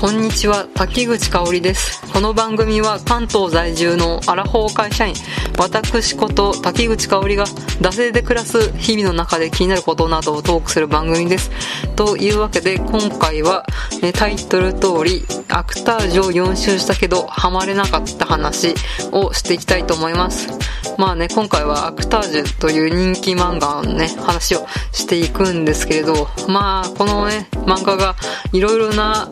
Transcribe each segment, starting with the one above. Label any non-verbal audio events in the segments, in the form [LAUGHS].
こんにちは滝口香織です。この番組は関東在住のアラフォー会社員私こと滝口香織が惰性で暮らす日々の中で気になることなどをトークする番組です。というわけで今回はタイトル通りアクタージュを4周したけどハマれなかった話をしていきたいと思います。まあね今回はアクタージュという人気漫画のね話をしていくんですけれどまあこのね漫画がいろいろな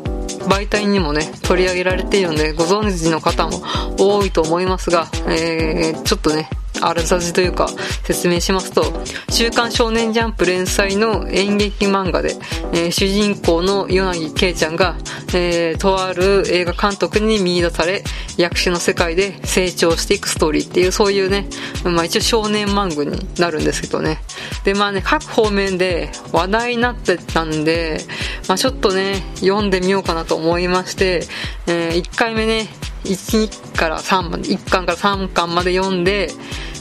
媒体にもね、取り上げられているので、ご存知の方も多いと思いますが、えー、ちょっとね、あらさじというか説明しますと、週刊少年ジャンプ連載の演劇漫画で、えー、主人公のヨナギケイちゃんが、えー、とある映画監督に見出され、役者の世界で成長していくストーリーっていう、そういうね、まあ一応少年漫画になるんですけどね。で、まあね、各方面で話題になってたんで、まあちょっとね、読んでみようかなと思いまして、えー、1回目ね、1から3まで、1巻から3巻まで読んで、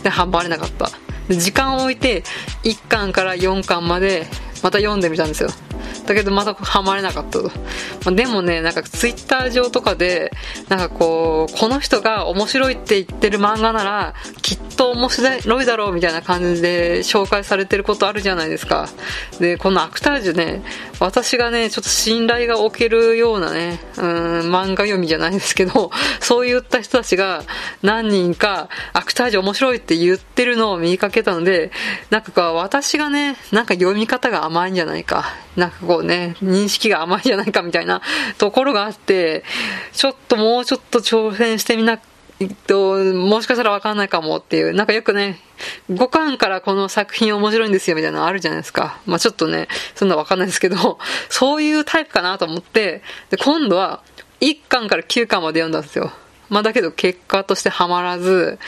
で、ハマれなかった。で、時間を置いて、1巻から4巻まで、また読んでみたんですよ。だけどまたハマれなかったと。まあ、でもね、なんかツイッター上とかで、なんかこう、この人が面白いって言ってる漫画なら、きっと面白いだろうみたいな感じで紹介されてることあるじゃないですか。で、このアクタージュね、私がね、ちょっと信頼が置けるようなね、うん、漫画読みじゃないですけど、そういった人たちが何人かアクタージュ面白いって言ってるのを見かけたので、なんかこう、私がね、なんか読み方が甘いんじゃないか。なんかこうね、認識が甘いんじゃないかみたいなところがあって、ちょっともうちょっと挑戦してみな、と、もしかしたらわかんないかもっていう、なんかよくね、5巻からこの作品面白いんですよみたいなのあるじゃないですか。まあちょっとね、そんなわかんないですけど、そういうタイプかなと思って、で、今度は1巻から9巻まで読んだんですよ。まあだけど結果としてハマらず、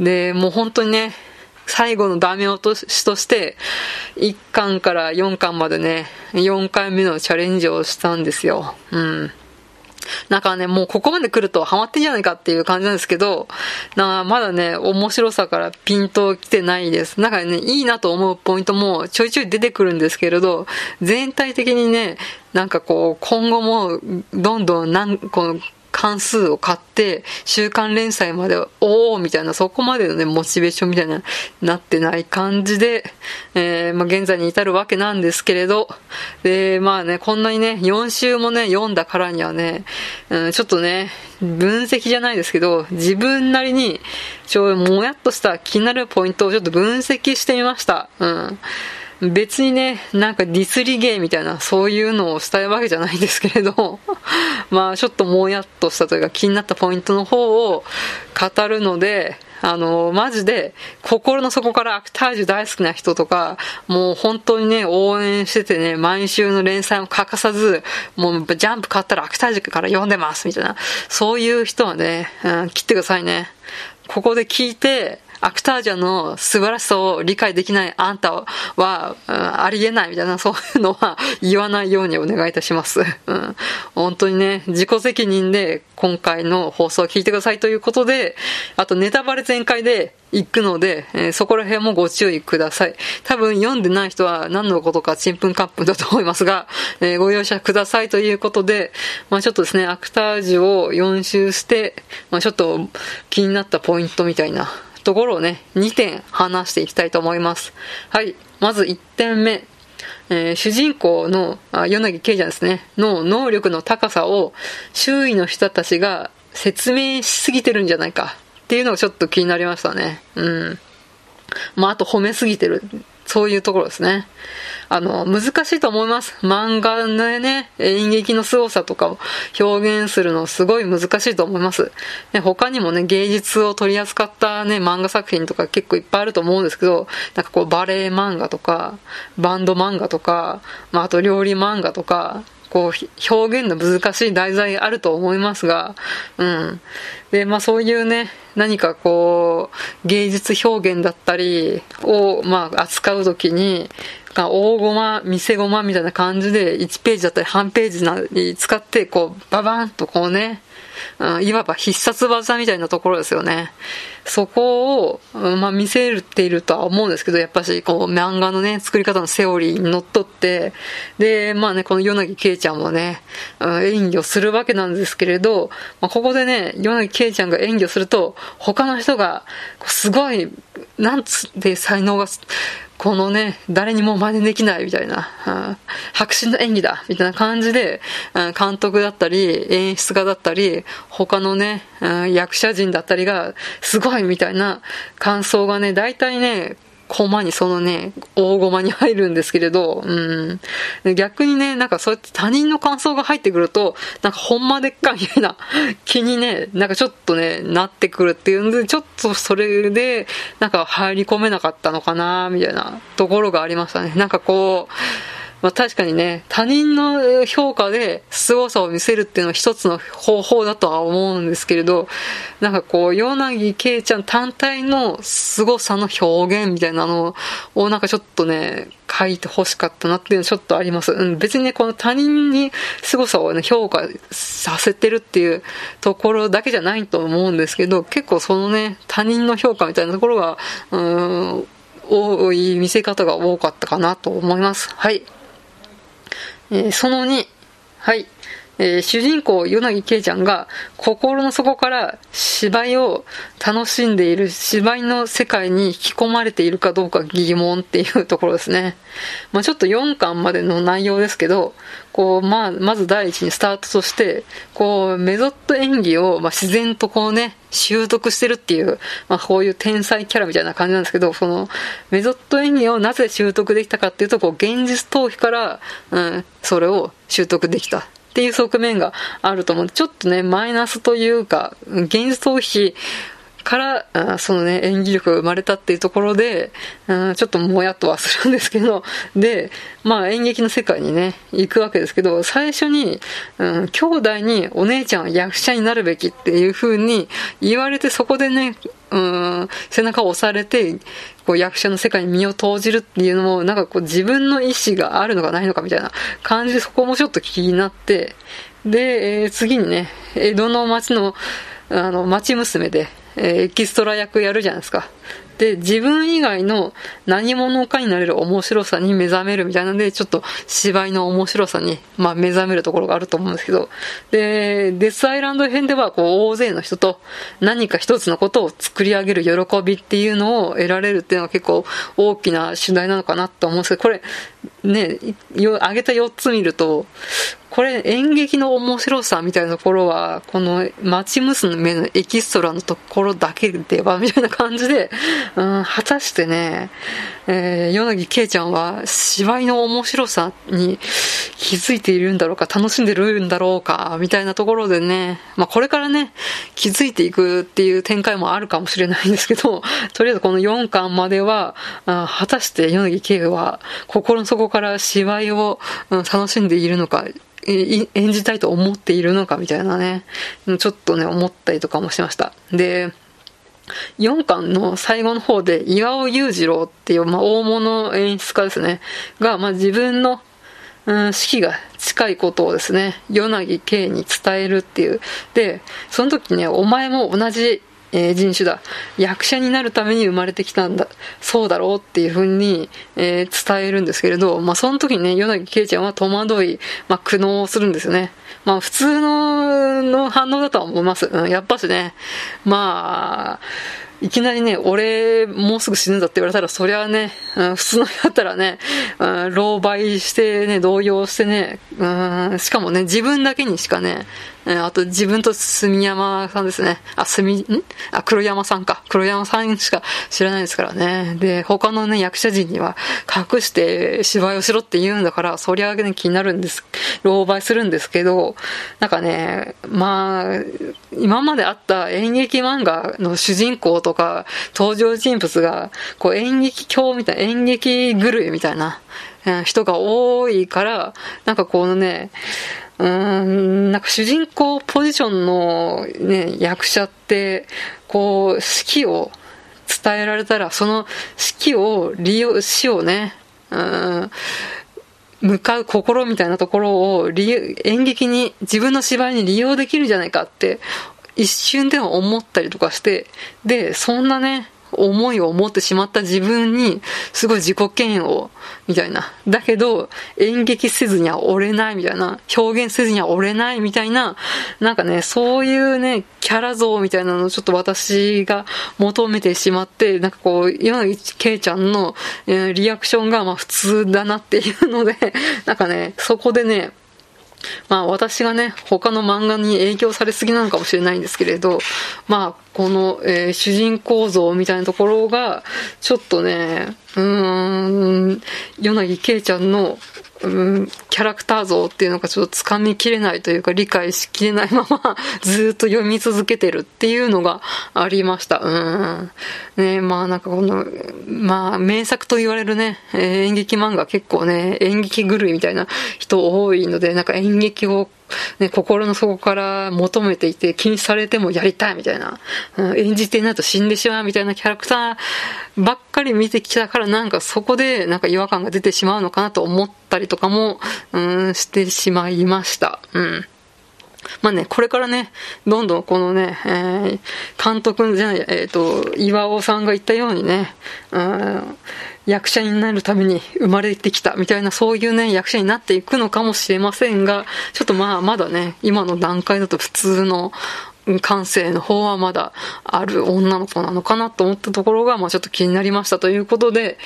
で、もう本当にね、最後のダメ落としとして、1巻から4巻までね、4回目のチャレンジをしたんですよ。うん。なんかね、もうここまで来るとハマってんじゃないかっていう感じなんですけど、なまだね、面白さからピンと来てないです。なんかね、いいなと思うポイントもちょいちょい出てくるんですけれど、全体的にね、なんかこう、今後もどんどん何、この、関数を買って、週刊連載まで、おおみたいな、そこまでのね、モチベーションみたいな、なってない感じで、えー、まあ、現在に至るわけなんですけれど、で、まあね、こんなにね、4週もね、読んだからにはね、うん、ちょっとね、分析じゃないですけど、自分なりに、ちょ、もやっとした気になるポイントをちょっと分析してみました。うん。別にね、なんかディスリゲーみたいな、そういうのをしたいわけじゃないんですけれど、[LAUGHS] まあちょっともやっとしたというか気になったポイントの方を語るので、あの、マジで、心の底からアクタージュ大好きな人とか、もう本当にね、応援しててね、毎週の連載も欠かさず、もうジャンプ買ったらアクタージュから読んでます、みたいな。そういう人はね、うん、切ってくださいね。ここで聞いて、アクタージャの素晴らしさを理解できないあんたは、うん、ありえないみたいな、そういうのは言わないようにお願いいたします。[LAUGHS] うん、本当にね、自己責任で今回の放送を聞いてくださいということで、あとネタバレ全開で行くので、えー、そこら辺もご注意ください。多分読んでない人は何のことかちんぷんかんぷんだと思いますが、えー、ご容赦くださいということで、まあちょっとですね、アクタージュを4周して、まあちょっと気になったポイントみたいな、ところをね、2点話していきたいと思います。はい。まず1点目。えー、主人公の、あ、柳圭ちゃんですね、の能力の高さを周囲の人たちが説明しすぎてるんじゃないかっていうのがちょっと気になりましたね。うん。まあ、あと褒めすぎてるそういうところですね。あの、難しいと思います。漫画のね、演劇の凄さとかを表現するのすごい難しいと思います。ね、他にもね、芸術を取り扱ったね、漫画作品とか結構いっぱいあると思うんですけど、なんかこうバレエ漫画とか、バンド漫画とか、まあ、あと料理漫画とか、こう、表現の難しい題材あると思いますが、うん。で、まあそういうね、何かこう、芸術表現だったりを、まあ扱うときに、大駒、見せ駒みたいな感じで1ページだったり半ページなり使って、こう、ババンとこうね、うん、いわば必殺技みたいなところですよね。そこを、まあ、見せているとは思うんですけど、やっぱし、こう、漫画のね、作り方のセオリーにのっとって、で、まあね、この柳圭ちゃんもね、演技をするわけなんですけれど、まあ、ここでね、柳圭ちゃんが演技をすると、他の人が、すごい、なんつって才能が、このね、誰にも真似できないみたいな、白真の演技だみたいな感じで、監督だったり、演出家だったり、他のね、役者陣だったりが、すごいみたいな感想がね、大体ね、駒にそのね、大駒に入るんですけれど、うん。逆にね、なんかそうやって他人の感想が入ってくると、なんかほんまでっかみたいな気にね、なんかちょっとね、なってくるっていうんで、ちょっとそれで、なんか入り込めなかったのかな、みたいなところがありましたね。なんかこう、まあ、確かにね、他人の評価で凄さを見せるっていうのは一つの方法だとは思うんですけれど、なんかこう、柳圭ちゃん単体の凄さの表現みたいなのをなんかちょっとね、書いて欲しかったなっていうのはちょっとあります。うん、別にね、この他人に凄さをね、評価させてるっていうところだけじゃないと思うんですけど、結構そのね、他人の評価みたいなところが、うん、多い見せ方が多かったかなと思います。はい。えー、その2、はい。えー、主人公、柳圭ちゃんが心の底から芝居を楽しんでいる芝居の世界に引き込まれているかどうか疑問っていうところですね。まあ、ちょっと4巻までの内容ですけど、こう、まあ、まず第一にスタートとして、こう、メゾット演技を、まあ、自然とこうね、習得してるっていう、まあ、こういう天才キャラみたいな感じなんですけど、その、メゾット演技をなぜ習得できたかっていうと、こう、現実逃避から、うん、それを習得できた。っていう側面があると思う。ちょっとね、マイナスというか、現実逃避から、そのね、演技力が生まれたっていうところで、ちょっともやっとはするんですけど、で、まあ演劇の世界にね、行くわけですけど、最初に、うん、兄弟にお姉ちゃんは役者になるべきっていう風に言われて、そこでね、うん、背中を押されて、こう役者の世界に身を投じるっていうのも、なんかこう自分の意思があるのかないのかみたいな感じでそこもちょっと気になって、で、えー、次にね、江戸の町の、あの、町娘で、えー、エキストラ役やるじゃないですか。で、自分以外の何者かになれる面白さに目覚めるみたいなので、ちょっと芝居の面白さに、まあ、目覚めるところがあると思うんですけど、で、デスアイランド編では、こう、大勢の人と何か一つのことを作り上げる喜びっていうのを得られるっていうのは結構大きな主題なのかなと思うんですけど、これ、ね、挙げた4つ見ると、これ演劇の面白さみたいなところは、この町娘のエキストラのところだけでは、みたいな感じで、うん、果たしてね、えー、柳圭ちゃんは芝居の面白さに気づいているんだろうか、楽しんでるんだろうか、みたいなところでね、まあこれからね、気づいていくっていう展開もあるかもしれないんですけど、[LAUGHS] とりあえずこの4巻までは、あ果たして柳圭は心の底から芝居を、うん、楽しんでいるのか、演じたいと思っているのかみたいなね、ちょっとね、思ったりとかもしました。で、4巻の最後の方で、岩尾裕次郎っていう、まあ、大物演出家ですね、が、まあ、自分の、うん、死期が近いことをですね、与那木圭に伝えるっていう。で、その時ね、お前も同じえー、人種だ。役者になるために生まれてきたんだ。そうだろうっていうふうに、えー、伝えるんですけれど、まあ、その時にね、与那木圭ちゃんは戸惑い、まあ、苦悩をするんですよね。まあ、普通の、の反応だとは思います。うん、やっぱしね、まあ、いきなりね、俺、もうすぐ死ぬんだって言われたら、そりゃね、うん、普通の人だったらね、うん、狼狽してね、動揺してね、うん、しかもね、自分だけにしかね、あと自分と住山さんですね。あ、住、ん？あ、黒山さんか。黒山さんしか知らないですからね。で、他のね、役者陣には隠して芝居をしろって言うんだから、そりゃね、気になるんです。狼狽するんですけど、なんかね、まあ、今まであった演劇漫画の主人公ととか登場人物が、こう演劇狂みたいな、演劇狂いみたいな、人が多いから、なんかこのね、うん、なんか主人公ポジションのね、役者って、こう、死を伝えられたら、その死を利用、死をね、うん、向かう心みたいなところを演劇に、自分の芝居に利用できるんじゃないかって一瞬では思ったりとかして、で、そんなね、思いを持ってしまった自分に、すごい自己嫌悪、みたいな。だけど、演劇せずには折れないみたいな。表現せずには折れないみたいな。なんかね、そういうね、キャラ像みたいなのをちょっと私が求めてしまって、なんかこう、柳圭ちゃんの、え、リアクションがまあ普通だなっていうので、なんかね、そこでね、まあ私がね、他の漫画に影響されすぎなのかもしれないんですけれど、まあこの、えー、主人公像みたいなところが、ちょっとね、うーん、柳圭ちゃんの、うん、キャラクター像っていうのがちょっと掴みきれないというか理解しきれないままずっと読み続けてるっていうのがありました。うん。ねまあなんかこの、まあ名作と言われるね、演劇漫画結構ね、演劇狂いみたいな人多いので、なんか演劇をね、心の底から求めていて、禁止されてもやりたいみたいな、うん、演じていないと死んでしまうみたいなキャラクターばっかり見てきたから、なんかそこでなんか違和感が出てしまうのかなと思ったりとかも、うん、してしまいました。うん。まあね、これからね、どんどんこのね、えー、監督じゃない、えっ、ー、と、岩尾さんが言ったようにね、うん、役者になるために生まれてきたみたいなそういうね、役者になっていくのかもしれませんが、ちょっとまあまだね、今の段階だと普通の感性の方はまだある女の子なのかなと思ったところが、まあちょっと気になりましたということで、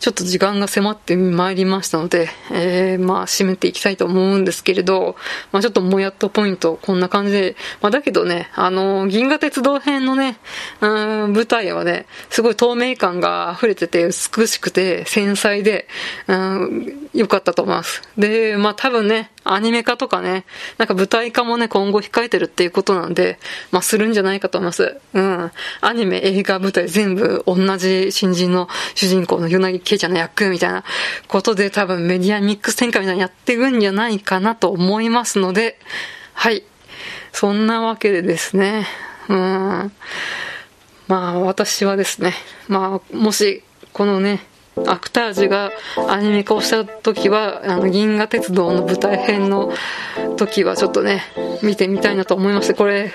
ちょっと時間が迫ってまいりましたので、えー、まあ締めていきたいと思うんですけれど、まあちょっともやっとポイント、こんな感じで、まあだけどね、あの、銀河鉄道編のね、うん、舞台はね、すごい透明感が溢れてて美しくて繊細で、うん、良かったと思います。で、まあ多分ね、アニメ化とかね、なんか舞台化もね、今後控えてるっていうことなんで、まあ、するんじゃないかと思います。うん。アニメ、映画、舞台全部同じ新人の主人公の柳圭ちゃんの役みたいなことで多分メディアミックス展開みたいにやっていくんじゃないかなと思いますので、はい。そんなわけでですね、うん。まあ、私はですね、まあ、もし、このね、アクタージュがアニメ化をした時は、あの、銀河鉄道の舞台編の時はちょっとね、見てみたいなと思いまして、これ、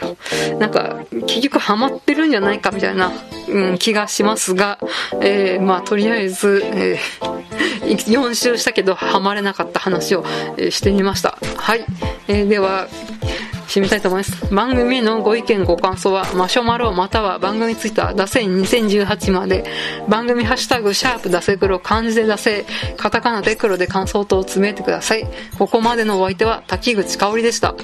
なんか、結局ハマってるんじゃないかみたいな、うん、気がしますが、えー、まあ、とりあえず、えー、4 [LAUGHS] 周したけどハマれなかった話を、えー、してみました。はい。えー、では、締めたいと思います。番組のご意見ご感想は、マシュマロまたは番組ツイッター、ダセ2018まで、番組ハッシュタグ、シャープダセ黒、漢字でダセカタカナで黒で感想等を詰めてください。ここまでのお相手は、滝口香織でした。